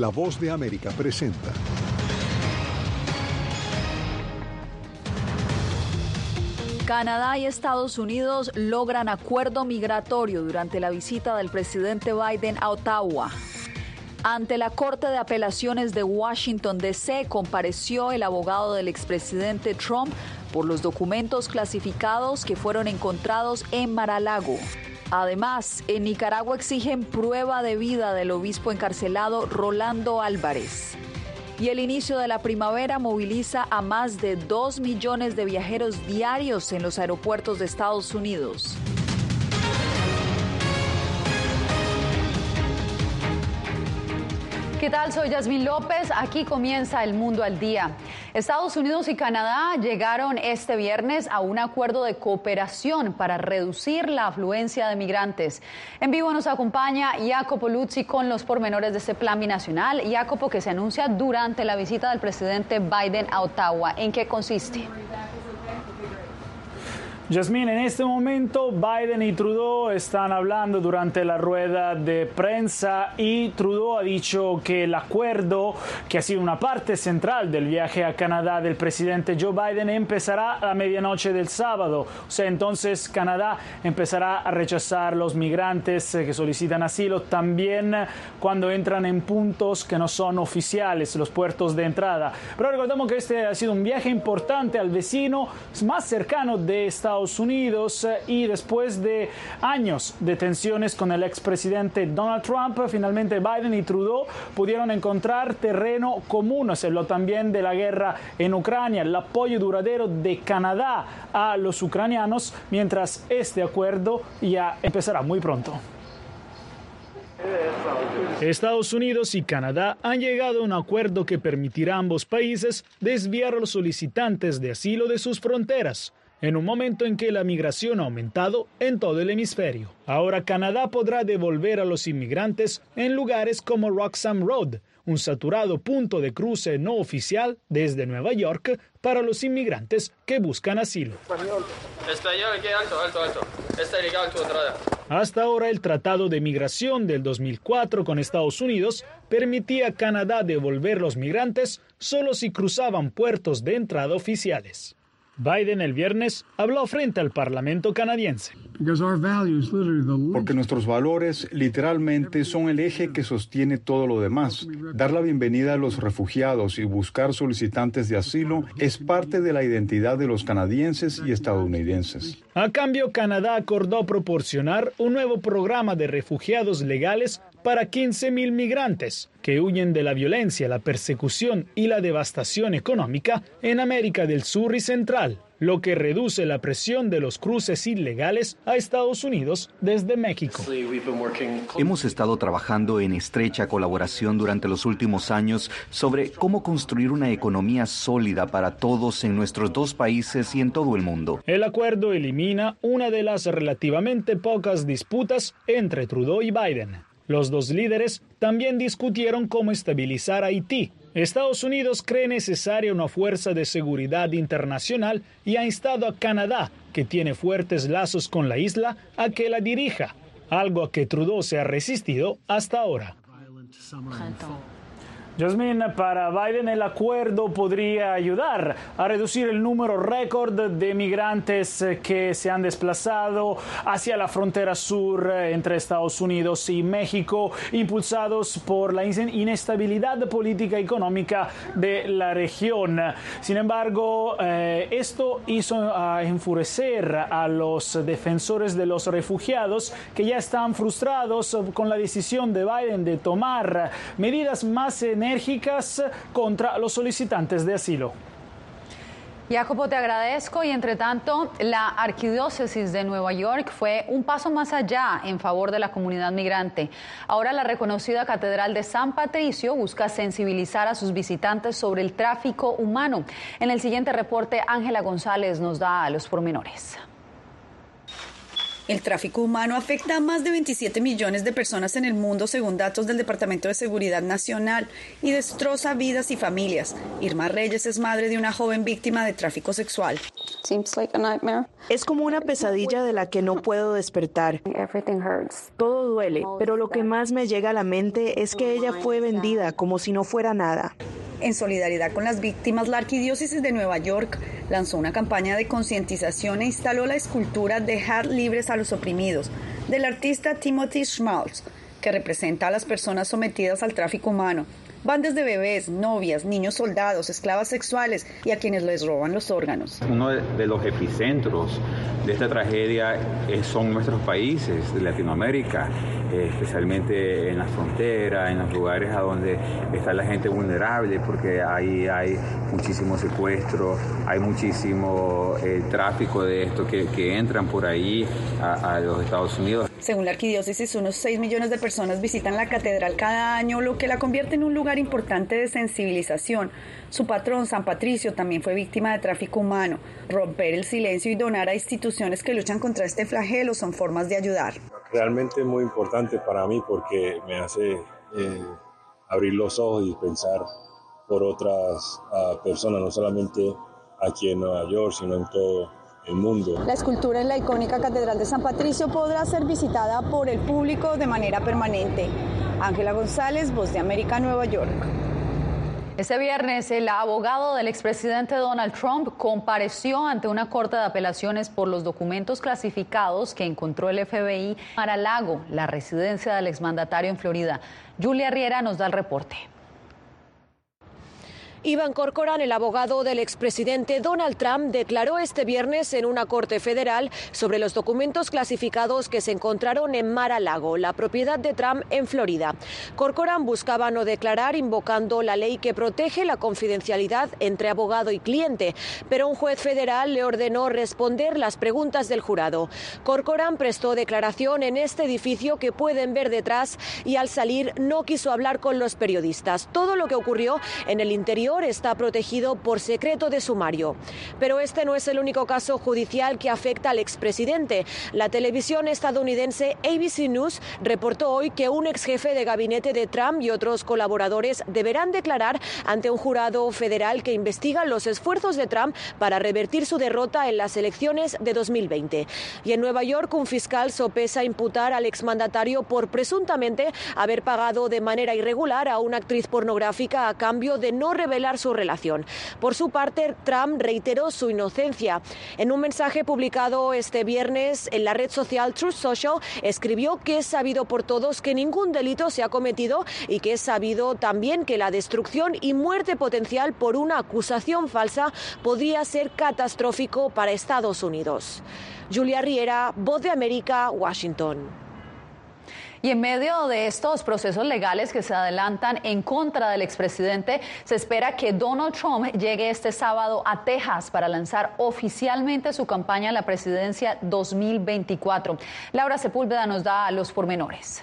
La voz de América presenta. Canadá y Estados Unidos logran acuerdo migratorio durante la visita del presidente Biden a Ottawa. Ante la Corte de Apelaciones de Washington, D.C., compareció el abogado del expresidente Trump por los documentos clasificados que fueron encontrados en Maralago. Además, en Nicaragua exigen prueba de vida del obispo encarcelado Rolando Álvarez. Y el inicio de la primavera moviliza a más de 2 millones de viajeros diarios en los aeropuertos de Estados Unidos. ¿Qué tal? Soy Yasmín López. Aquí comienza el mundo al día. Estados Unidos y Canadá llegaron este viernes a un acuerdo de cooperación para reducir la afluencia de migrantes. En vivo nos acompaña Jacopo Luzzi con los pormenores de este plan binacional. Jacopo, que se anuncia durante la visita del presidente Biden a Ottawa. ¿En qué consiste? Yasmín, en este momento Biden y Trudeau están hablando durante la rueda de prensa y Trudeau ha dicho que el acuerdo, que ha sido una parte central del viaje a Canadá del presidente Joe Biden, empezará a la medianoche del sábado. O sea, entonces Canadá empezará a rechazar los migrantes que solicitan asilo también cuando entran en puntos que no son oficiales, los puertos de entrada. Pero recordamos que este ha sido un viaje importante al vecino más cercano de Estados Unidos eh, y después de años de tensiones con el expresidente Donald Trump, finalmente Biden y Trudeau pudieron encontrar terreno común, se habló también de la guerra en Ucrania, el apoyo duradero de Canadá a los ucranianos, mientras este acuerdo ya empezará muy pronto. Estados Unidos y Canadá han llegado a un acuerdo que permitirá a ambos países desviar a los solicitantes de asilo de sus fronteras en un momento en que la migración ha aumentado en todo el hemisferio. Ahora Canadá podrá devolver a los inmigrantes en lugares como Roxham Road, un saturado punto de cruce no oficial desde Nueva York para los inmigrantes que buscan asilo. Hasta ahora el Tratado de Migración del 2004 con Estados Unidos permitía a Canadá devolver los migrantes solo si cruzaban puertos de entrada oficiales. Biden el viernes habló frente al Parlamento canadiense. Porque nuestros valores literalmente son el eje que sostiene todo lo demás. Dar la bienvenida a los refugiados y buscar solicitantes de asilo es parte de la identidad de los canadienses y estadounidenses. A cambio, Canadá acordó proporcionar un nuevo programa de refugiados legales para 15.000 migrantes que huyen de la violencia, la persecución y la devastación económica en América del Sur y Central, lo que reduce la presión de los cruces ilegales a Estados Unidos desde México. Hemos estado trabajando en estrecha colaboración durante los últimos años sobre cómo construir una economía sólida para todos en nuestros dos países y en todo el mundo. El acuerdo elimina una de las relativamente pocas disputas entre Trudeau y Biden los dos líderes también discutieron cómo estabilizar Haití. Estados Unidos cree necesaria una fuerza de seguridad internacional y ha instado a Canadá, que tiene fuertes lazos con la isla, a que la dirija, algo a que Trudeau se ha resistido hasta ahora. Jasmine, para Biden el acuerdo podría ayudar a reducir el número récord de migrantes que se han desplazado hacia la frontera sur entre Estados Unidos y México, impulsados por la inestabilidad política y económica de la región. Sin embargo, eh, esto hizo enfurecer a los defensores de los refugiados que ya están frustrados con la decisión de Biden de tomar medidas más enérgicas enérgicas contra los solicitantes de asilo. Jacopo, te agradezco y entre tanto la Arquidiócesis de Nueva York fue un paso más allá en favor de la comunidad migrante. Ahora la reconocida Catedral de San Patricio busca sensibilizar a sus visitantes sobre el tráfico humano. En el siguiente reporte, Ángela González nos da los pormenores. El tráfico humano afecta a más de 27 millones de personas en el mundo según datos del Departamento de Seguridad Nacional y destroza vidas y familias. Irma Reyes es madre de una joven víctima de tráfico sexual. Es como una pesadilla de la que no puedo despertar. Todo duele, pero lo que más me llega a la mente es que ella fue vendida como si no fuera nada. En solidaridad con las víctimas, la Arquidiócesis de Nueva York lanzó una campaña de concientización e instaló la escultura Dejar libres a los oprimidos del artista Timothy Schmaltz, que representa a las personas sometidas al tráfico humano. Van desde bebés, novias, niños soldados, esclavas sexuales y a quienes les roban los órganos. Uno de los epicentros de esta tragedia son nuestros países de Latinoamérica, eh, especialmente en la frontera, en los lugares a donde está la gente vulnerable, porque ahí hay muchísimo secuestro, hay muchísimo eh, tráfico de esto que, entran por ahí a los Estados Unidos. Según la arquidiócesis, unos 6 millones de personas visitan la catedral cada año, lo que la convierte en un lugar importante de sensibilización. Su patrón, San Patricio, también fue víctima de tráfico humano. Romper el silencio y donar a instituciones que luchan contra este flagelo son formas de ayudar. Realmente muy importante para mí porque me hace eh, abrir los ojos y pensar por otras ah, personas, no solamente aquí en Nueva York, sino en todo mundo. La escultura en la icónica Catedral de San Patricio podrá ser visitada por el público de manera permanente. Ángela González, Voz de América, Nueva York. Este viernes, el abogado del expresidente Donald Trump compareció ante una corte de apelaciones por los documentos clasificados que encontró el FBI para Lago, la residencia del exmandatario en Florida. Julia Riera nos da el reporte. Iván Corcoran, el abogado del expresidente Donald Trump, declaró este viernes en una corte federal sobre los documentos clasificados que se encontraron en Mar-a-Lago, la propiedad de Trump en Florida. Corcoran buscaba no declarar invocando la ley que protege la confidencialidad entre abogado y cliente, pero un juez federal le ordenó responder las preguntas del jurado. Corcoran prestó declaración en este edificio que pueden ver detrás y al salir no quiso hablar con los periodistas. Todo lo que ocurrió en el interior está protegido por secreto de sumario. Pero este no es el único caso judicial que afecta al expresidente. La televisión estadounidense ABC News reportó hoy que un ex jefe de gabinete de Trump y otros colaboradores deberán declarar ante un jurado federal que investiga los esfuerzos de Trump para revertir su derrota en las elecciones de 2020. Y en Nueva York, un fiscal sopesa imputar al exmandatario por presuntamente haber pagado de manera irregular a una actriz pornográfica a cambio de no revelar su relación. Por su parte, Trump reiteró su inocencia. En un mensaje publicado este viernes en la red social Truth Social, escribió que es sabido por todos que ningún delito se ha cometido y que es sabido también que la destrucción y muerte potencial por una acusación falsa podría ser catastrófico para Estados Unidos. Julia Riera, Voz de América, Washington. Y en medio de estos procesos legales que se adelantan en contra del expresidente, se espera que Donald Trump llegue este sábado a Texas para lanzar oficialmente su campaña a la presidencia 2024. Laura Sepúlveda nos da los pormenores.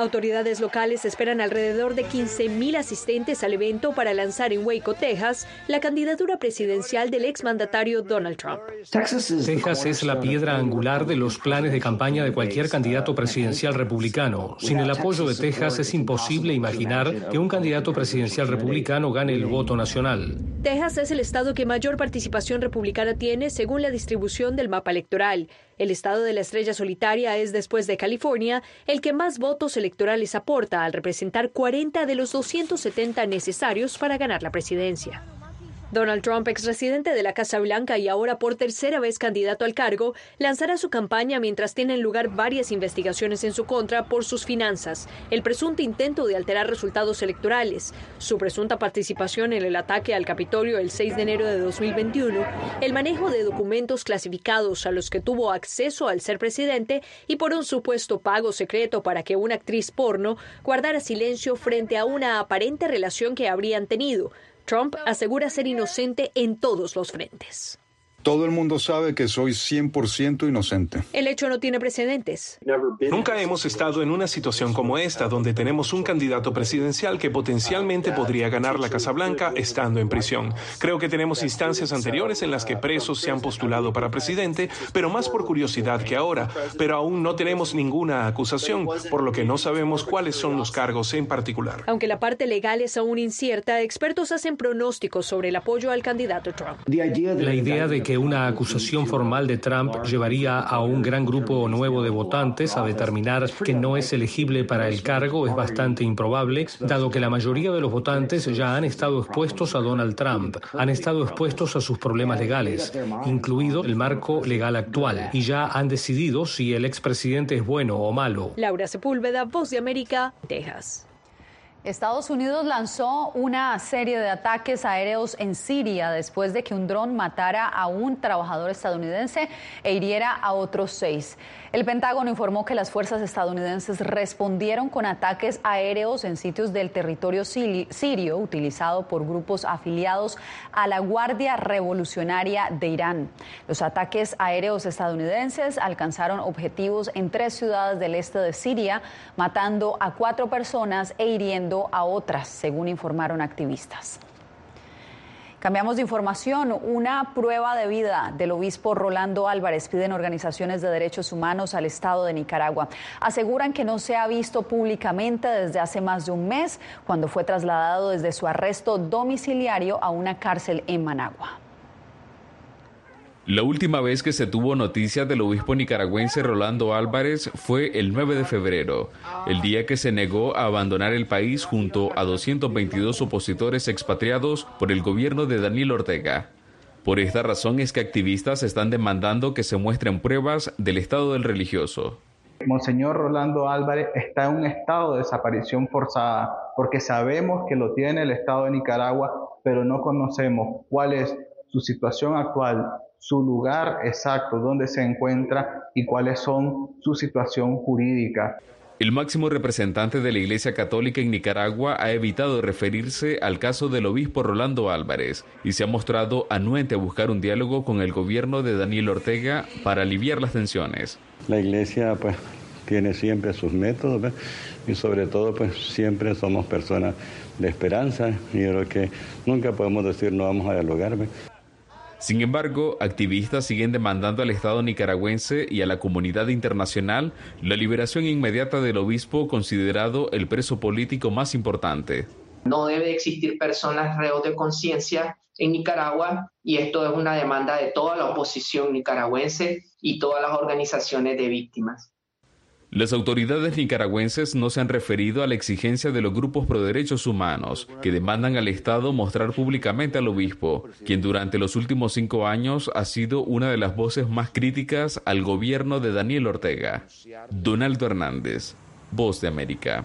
Autoridades locales esperan alrededor de 15.000 asistentes al evento para lanzar en Waco, Texas, la candidatura presidencial del exmandatario Donald Trump. Texas es la piedra angular de los planes de campaña de cualquier candidato presidencial republicano. Sin el apoyo de Texas es imposible imaginar que un candidato presidencial republicano gane el voto nacional. Texas es el estado que mayor participación republicana tiene según la distribución del mapa electoral. El estado de la estrella solitaria es, después de California, el que más votos electorales aporta al representar 40 de los 270 necesarios para ganar la presidencia. Donald Trump, ex residente de la Casa Blanca y ahora por tercera vez candidato al cargo, lanzará su campaña mientras tienen lugar varias investigaciones en su contra por sus finanzas, el presunto intento de alterar resultados electorales, su presunta participación en el ataque al Capitolio el 6 de enero de 2021, el manejo de documentos clasificados a los que tuvo acceso al ser presidente y por un supuesto pago secreto para que una actriz porno guardara silencio frente a una aparente relación que habrían tenido Trump asegura ser inocente en todos los frentes. Todo el mundo sabe que soy 100% inocente. El hecho no tiene precedentes. Nunca hemos estado en una situación como esta, donde tenemos un candidato presidencial que potencialmente podría ganar la Casa Blanca estando en prisión. Creo que tenemos instancias anteriores en las que presos se han postulado para presidente, pero más por curiosidad que ahora. Pero aún no tenemos ninguna acusación, por lo que no sabemos cuáles son los cargos en particular. Aunque la parte legal es aún incierta, expertos hacen pronósticos sobre el apoyo al candidato Trump. La idea de que una acusación formal de Trump llevaría a un gran grupo nuevo de votantes a determinar que no es elegible para el cargo es bastante improbable, dado que la mayoría de los votantes ya han estado expuestos a Donald Trump, han estado expuestos a sus problemas legales, incluido el marco legal actual, y ya han decidido si el expresidente es bueno o malo. Laura Sepúlveda, Voz de América, Texas. Estados Unidos lanzó una serie de ataques aéreos en Siria después de que un dron matara a un trabajador estadounidense e hiriera a otros seis. El Pentágono informó que las fuerzas estadounidenses respondieron con ataques aéreos en sitios del territorio sirio utilizado por grupos afiliados a la Guardia Revolucionaria de Irán. Los ataques aéreos estadounidenses alcanzaron objetivos en tres ciudades del este de Siria, matando a cuatro personas e hiriendo a otras, según informaron activistas. Cambiamos de información. Una prueba de vida del obispo Rolando Álvarez piden organizaciones de derechos humanos al Estado de Nicaragua. Aseguran que no se ha visto públicamente desde hace más de un mes, cuando fue trasladado desde su arresto domiciliario a una cárcel en Managua. La última vez que se tuvo noticia del obispo nicaragüense Rolando Álvarez fue el 9 de febrero, el día que se negó a abandonar el país junto a 222 opositores expatriados por el gobierno de Daniel Ortega. Por esta razón es que activistas están demandando que se muestren pruebas del estado del religioso. Monseñor Rolando Álvarez está en un estado de desaparición forzada porque sabemos que lo tiene el Estado de Nicaragua, pero no conocemos cuál es su situación actual su lugar exacto, donde se encuentra y cuáles son su situación jurídica. El máximo representante de la Iglesia Católica en Nicaragua ha evitado referirse al caso del obispo Rolando Álvarez y se ha mostrado anuente a buscar un diálogo con el gobierno de Daniel Ortega para aliviar las tensiones. La Iglesia pues tiene siempre sus métodos y sobre todo pues siempre somos personas de esperanza y creo que nunca podemos decir no vamos a dialogar. Sin embargo, activistas siguen demandando al Estado nicaragüense y a la comunidad internacional la liberación inmediata del obispo considerado el preso político más importante. No debe existir personas reos de conciencia en Nicaragua y esto es una demanda de toda la oposición nicaragüense y todas las organizaciones de víctimas. Las autoridades nicaragüenses no se han referido a la exigencia de los grupos pro derechos humanos que demandan al Estado mostrar públicamente al obispo, quien durante los últimos cinco años ha sido una de las voces más críticas al gobierno de Daniel Ortega. Donaldo Hernández, Voz de América.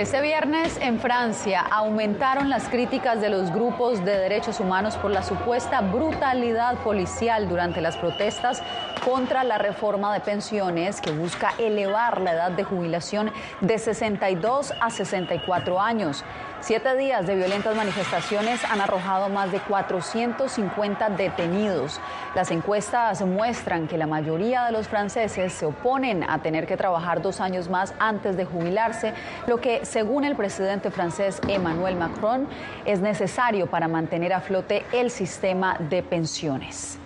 Este viernes en Francia aumentaron las críticas de los grupos de derechos humanos por la supuesta brutalidad policial durante las protestas contra la reforma de pensiones que busca elevar la edad de jubilación de 62 a 64 años. Siete días de violentas manifestaciones han arrojado más de 450 detenidos. Las encuestas muestran que la mayoría de los franceses se oponen a tener que trabajar dos años más antes de jubilarse, lo que, según el presidente francés Emmanuel Macron, es necesario para mantener a flote el sistema de pensiones.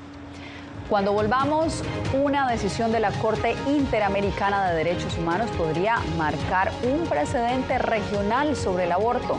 Cuando volvamos, una decisión de la Corte Interamericana de Derechos Humanos podría marcar un precedente regional sobre el aborto.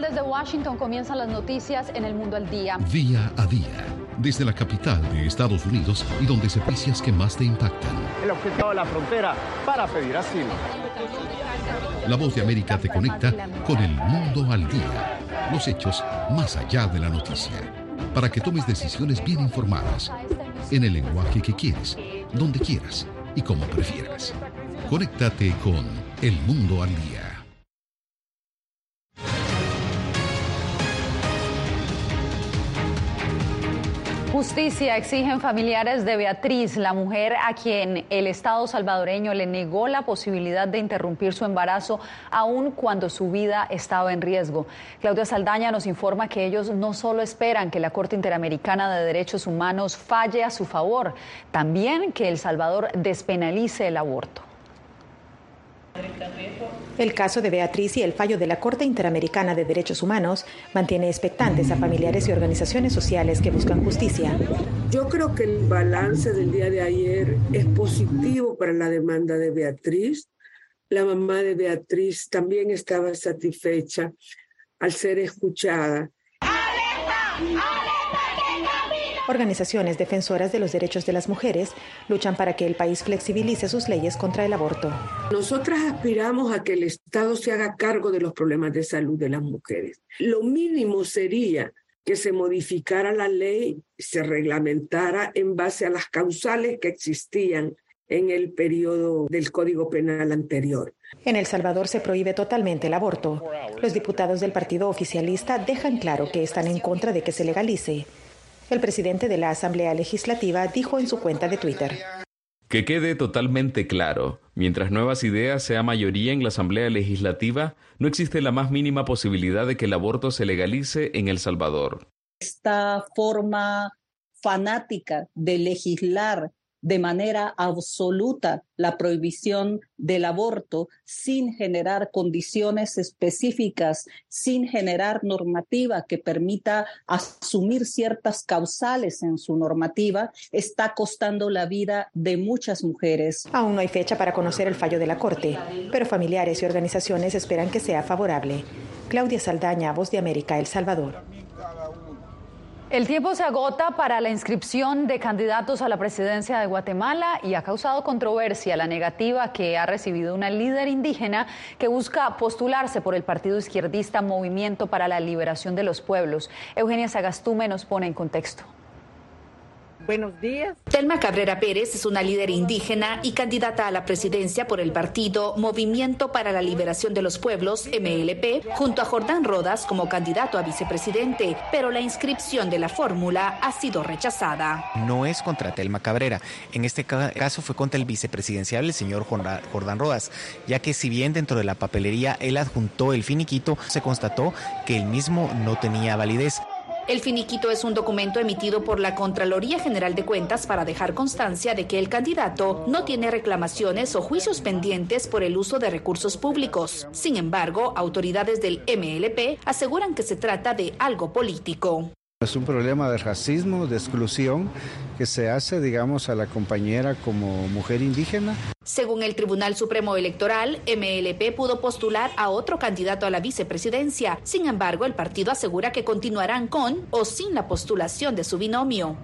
¿Qué tal desde Washington comienzan las noticias en el mundo al día? Día a día, desde la capital de Estados Unidos y donde noticias que más te impactan. El objetivo de la frontera para pedir asilo. La voz de América te conecta con el mundo al día. Los hechos más allá de la noticia. Para que tomes decisiones bien informadas. En el lenguaje que quieres, donde quieras y como prefieras. Conéctate con El Mundo al Día. Justicia exigen familiares de Beatriz, la mujer a quien el Estado salvadoreño le negó la posibilidad de interrumpir su embarazo aun cuando su vida estaba en riesgo. Claudia Saldaña nos informa que ellos no solo esperan que la Corte Interamericana de Derechos Humanos falle a su favor, también que El Salvador despenalice el aborto. El caso de Beatriz y el fallo de la Corte Interamericana de Derechos Humanos mantiene expectantes a familiares y organizaciones sociales que buscan justicia. Yo creo que el balance del día de ayer es positivo para la demanda de Beatriz. La mamá de Beatriz también estaba satisfecha al ser escuchada. Organizaciones defensoras de los derechos de las mujeres luchan para que el país flexibilice sus leyes contra el aborto. Nosotras aspiramos a que el Estado se haga cargo de los problemas de salud de las mujeres. Lo mínimo sería que se modificara la ley, se reglamentara en base a las causales que existían en el periodo del Código Penal anterior. En El Salvador se prohíbe totalmente el aborto. Los diputados del partido oficialista dejan claro que están en contra de que se legalice. El presidente de la Asamblea Legislativa dijo en su cuenta de Twitter. Que quede totalmente claro, mientras Nuevas Ideas sea mayoría en la Asamblea Legislativa, no existe la más mínima posibilidad de que el aborto se legalice en El Salvador. Esta forma fanática de legislar de manera absoluta la prohibición del aborto sin generar condiciones específicas, sin generar normativa que permita asumir ciertas causales en su normativa, está costando la vida de muchas mujeres. Aún no hay fecha para conocer el fallo de la Corte, pero familiares y organizaciones esperan que sea favorable. Claudia Saldaña, Voz de América, El Salvador. El tiempo se agota para la inscripción de candidatos a la presidencia de Guatemala y ha causado controversia la negativa que ha recibido una líder indígena que busca postularse por el partido izquierdista Movimiento para la Liberación de los Pueblos. Eugenia Sagastume nos pone en contexto. Buenos días. Telma Cabrera Pérez es una líder indígena y candidata a la presidencia por el partido Movimiento para la Liberación de los Pueblos, MLP, junto a Jordán Rodas como candidato a vicepresidente, pero la inscripción de la fórmula ha sido rechazada. No es contra Telma Cabrera, en este caso fue contra el vicepresidencial, el señor Jordán Rodas, ya que si bien dentro de la papelería él adjuntó el finiquito, se constató que el mismo no tenía validez. El finiquito es un documento emitido por la Contraloría General de Cuentas para dejar constancia de que el candidato no tiene reclamaciones o juicios pendientes por el uso de recursos públicos. Sin embargo, autoridades del MLP aseguran que se trata de algo político. Es un problema de racismo, de exclusión que se hace, digamos, a la compañera como mujer indígena. Según el Tribunal Supremo Electoral, MLP pudo postular a otro candidato a la vicepresidencia. Sin embargo, el partido asegura que continuarán con o sin la postulación de su binomio.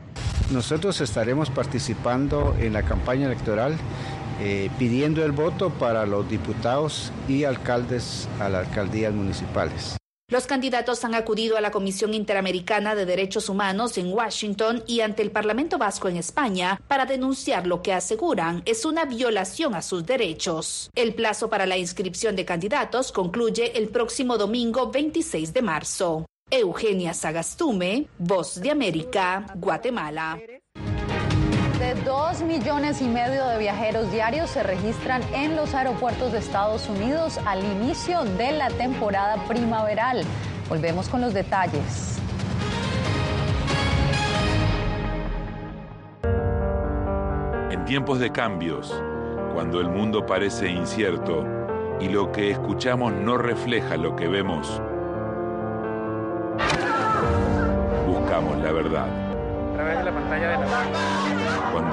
Nosotros estaremos participando en la campaña electoral eh, pidiendo el voto para los diputados y alcaldes a las alcaldías municipales. Los candidatos han acudido a la Comisión Interamericana de Derechos Humanos en Washington y ante el Parlamento Vasco en España para denunciar lo que aseguran es una violación a sus derechos. El plazo para la inscripción de candidatos concluye el próximo domingo 26 de marzo. Eugenia Sagastume, Voz de América, Guatemala. Dos millones y medio de viajeros diarios se registran en los aeropuertos de Estados Unidos al inicio de la temporada primaveral. Volvemos con los detalles. En tiempos de cambios, cuando el mundo parece incierto y lo que escuchamos no refleja lo que vemos, buscamos la verdad. A través de la pantalla de la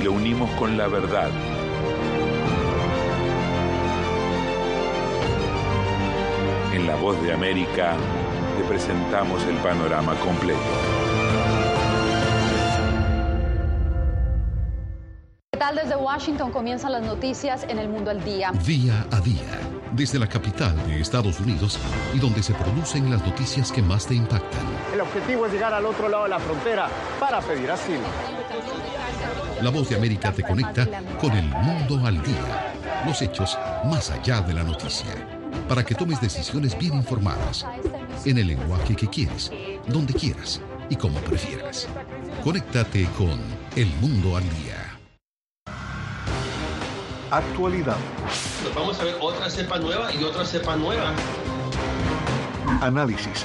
y lo unimos con la verdad. En La Voz de América te presentamos el panorama completo. ¿Qué tal desde Washington comienzan las noticias en el mundo al día? Día a día, desde la capital de Estados Unidos y donde se producen las noticias que más te impactan. El objetivo es llegar al otro lado de la frontera para pedir asilo. La Voz de América te conecta con el mundo al día, los hechos más allá de la noticia, para que tomes decisiones bien informadas, en el lenguaje que quieres, donde quieras y como prefieras. Conéctate con El Mundo al Día. Actualidad. Nos vamos a ver otra cepa nueva y otra cepa nueva. Análisis.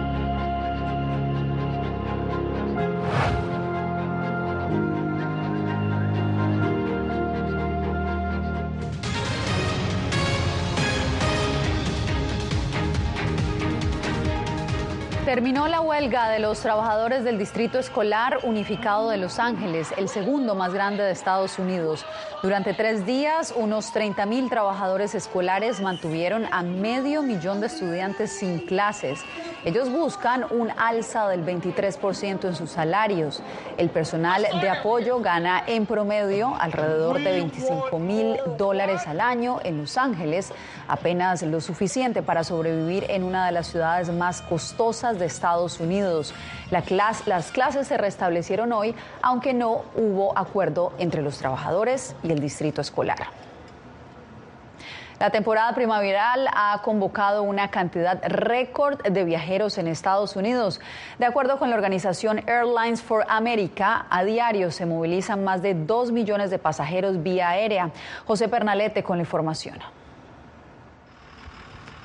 Terminó la huelga de los trabajadores del Distrito Escolar Unificado de Los Ángeles, el segundo más grande de Estados Unidos. Durante tres días, unos 30 mil trabajadores escolares mantuvieron a medio millón de estudiantes sin clases. Ellos buscan un alza del 23% en sus salarios. El personal de apoyo gana en promedio alrededor de 25 mil dólares al año en Los Ángeles, apenas lo suficiente para sobrevivir en una de las ciudades más costosas de Estados Unidos. La las clases se restablecieron hoy, aunque no hubo acuerdo entre los trabajadores y el distrito escolar. La temporada primaveral ha convocado una cantidad récord de viajeros en Estados Unidos. De acuerdo con la organización Airlines for America, a diario se movilizan más de 2 millones de pasajeros vía aérea. José Pernalete con la información.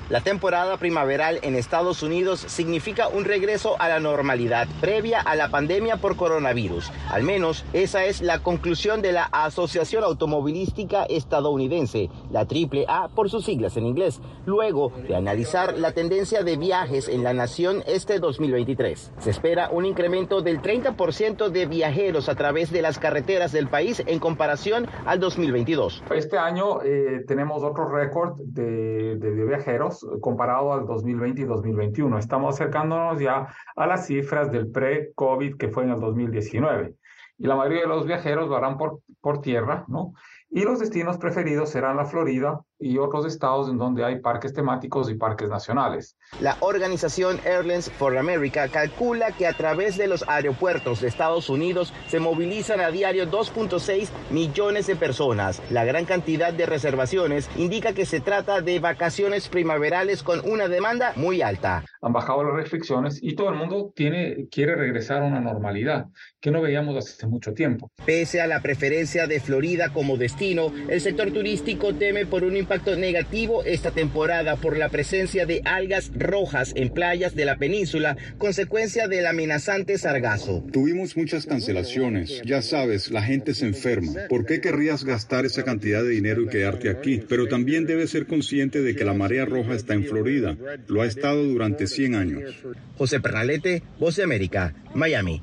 La temporada primaveral en Estados Unidos significa un regreso a la normalidad previa a la pandemia por coronavirus. Al menos esa es la conclusión de la Asociación Automovilística Estadounidense, la AAA por sus siglas en inglés, luego de analizar la tendencia de viajes en la nación este 2023. Se espera un incremento del 30% de viajeros a través de las carreteras del país en comparación al 2022. Este año eh, tenemos otro récord de, viajeros comparado al 2020 y 2021. Estamos acercándonos ya a las cifras del pre-COVID que fue en el 2019. Y la mayoría de los viajeros lo harán por, por tierra, ¿no? Y los destinos preferidos serán la Florida y otros estados en donde hay parques temáticos y parques nacionales. La organización Airlines for America calcula que a través de los aeropuertos de Estados Unidos se movilizan a diario 2.6 millones de personas. La gran cantidad de reservaciones indica que se trata de vacaciones primaverales con una demanda muy alta. Han bajado las restricciones y todo el mundo tiene, quiere regresar a una normalidad que no veíamos hace mucho tiempo. Pese a la preferencia de Florida como destino, el sector turístico teme por un impacto negativo esta temporada por la presencia de algas rojas en playas de la península, consecuencia del amenazante sargazo. Tuvimos muchas cancelaciones. Ya sabes, la gente se enferma. ¿Por qué querrías gastar esa cantidad de dinero y quedarte aquí? Pero también debes ser consciente de que la marea roja está en Florida. Lo ha estado durante 100 años. José Pernalete, Voz de América, Miami.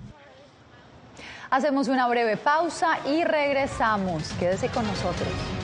Hacemos una breve pausa y regresamos. Quédese con nosotros.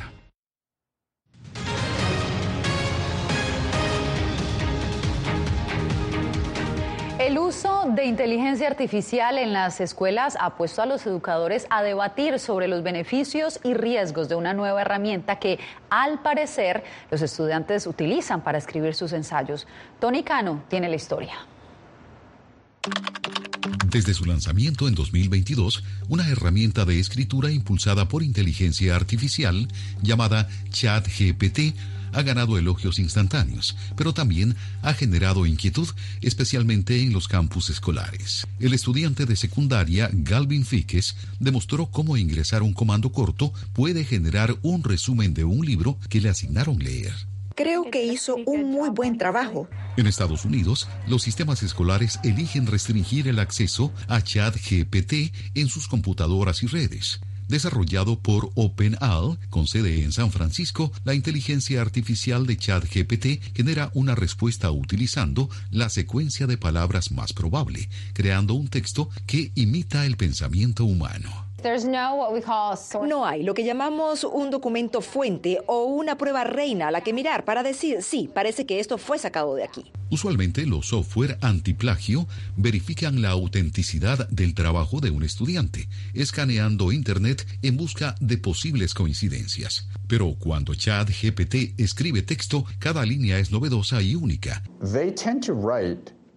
El uso de inteligencia artificial en las escuelas ha puesto a los educadores a debatir sobre los beneficios y riesgos de una nueva herramienta que, al parecer, los estudiantes utilizan para escribir sus ensayos. Tony Cano tiene la historia. Desde su lanzamiento en 2022, una herramienta de escritura impulsada por inteligencia artificial llamada ChatGPT ha ganado elogios instantáneos, pero también ha generado inquietud, especialmente en los campus escolares. El estudiante de secundaria, Galvin Fiques, demostró cómo ingresar un comando corto puede generar un resumen de un libro que le asignaron leer. Creo que hizo un muy buen trabajo. En Estados Unidos, los sistemas escolares eligen restringir el acceso a ChatGPT en sus computadoras y redes. Desarrollado por OpenAI, con sede en San Francisco, la inteligencia artificial de ChatGPT genera una respuesta utilizando la secuencia de palabras más probable, creando un texto que imita el pensamiento humano. No hay lo que llamamos un documento fuente o una prueba reina a la que mirar para decir, sí, parece que esto fue sacado de aquí. Usualmente los software antiplagio verifican la autenticidad del trabajo de un estudiante, escaneando Internet en busca de posibles coincidencias. Pero cuando ChatGPT escribe texto, cada línea es novedosa y única.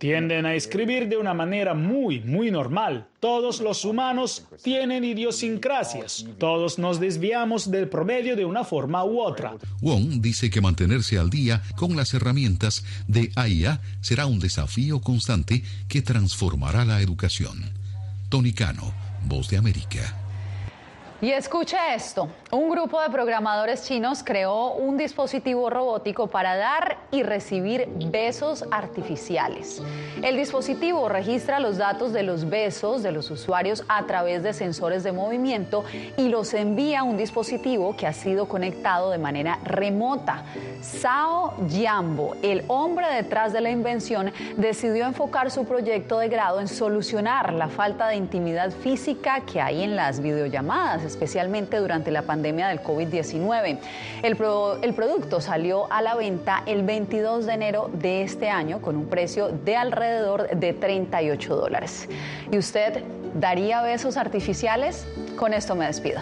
Tienden a escribir de una manera muy, muy normal. Todos los humanos tienen idiosincrasias. Todos nos desviamos del promedio de una forma u otra. Wong dice que mantenerse al día con las herramientas de AIA será un desafío constante que transformará la educación. Tony Cano, Voz de América. Y escuche esto, un grupo de programadores chinos creó un dispositivo robótico para dar y recibir besos artificiales. El dispositivo registra los datos de los besos de los usuarios a través de sensores de movimiento y los envía a un dispositivo que ha sido conectado de manera remota. Sao Yambo, el hombre detrás de la invención, decidió enfocar su proyecto de grado en solucionar la falta de intimidad física que hay en las videollamadas especialmente durante la pandemia del COVID-19. El, el producto salió a la venta el 22 de enero de este año con un precio de alrededor de 38 dólares. ¿Y usted daría besos artificiales? Con esto me despido.